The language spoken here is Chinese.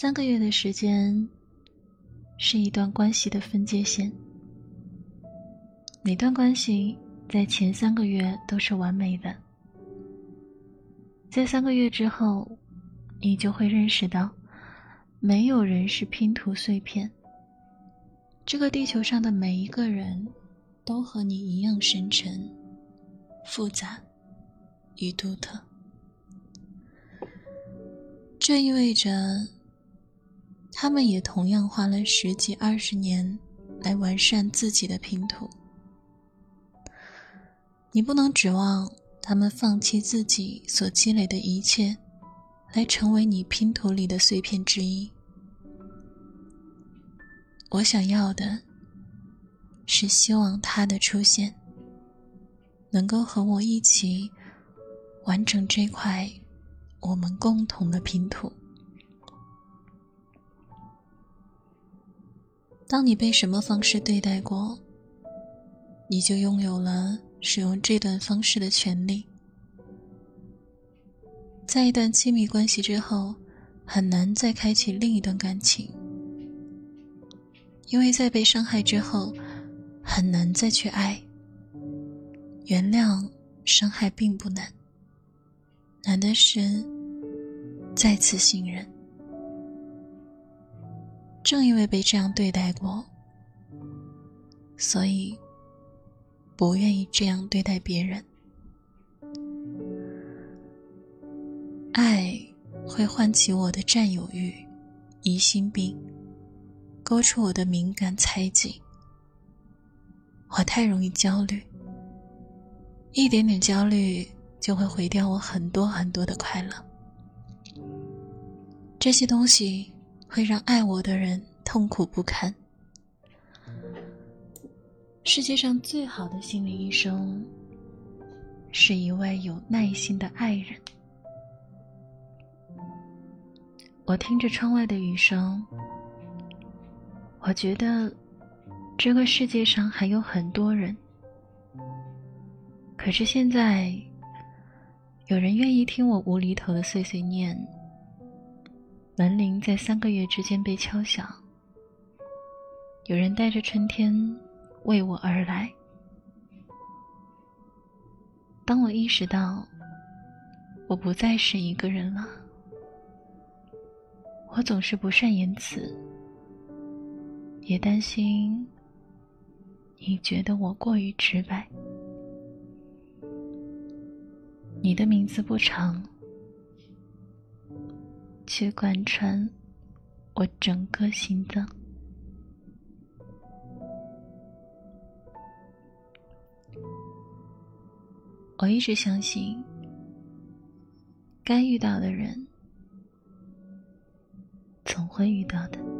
三个月的时间是一段关系的分界线。每段关系在前三个月都是完美的，在三个月之后，你就会认识到，没有人是拼图碎片。这个地球上的每一个人，都和你一样深沉、复杂与独特。这意味着，他们也同样花了十几二十年来完善自己的拼图。你不能指望他们放弃自己所积累的一切，来成为你拼图里的碎片之一。我想要的，是希望他的出现，能够和我一起完成这块我们共同的拼图。当你被什么方式对待过，你就拥有了。使用这段方式的权利，在一段亲密关系之后，很难再开启另一段感情，因为在被伤害之后，很难再去爱。原谅伤害并不难，难的是再次信任。正因为被这样对待过，所以。不愿意这样对待别人，爱会唤起我的占有欲、疑心病，勾出我的敏感猜忌。我太容易焦虑，一点点焦虑就会毁掉我很多很多的快乐。这些东西会让爱我的人痛苦不堪。世界上最好的心理医生，是一位有耐心的爱人。我听着窗外的雨声，我觉得这个世界上还有很多人。可是现在，有人愿意听我无厘头的碎碎念。门铃在三个月之间被敲响，有人带着春天。为我而来。当我意识到我不再是一个人了，我总是不善言辞，也担心你觉得我过于直白。你的名字不长，去贯穿我整个心脏。我一直相信，该遇到的人，总会遇到的。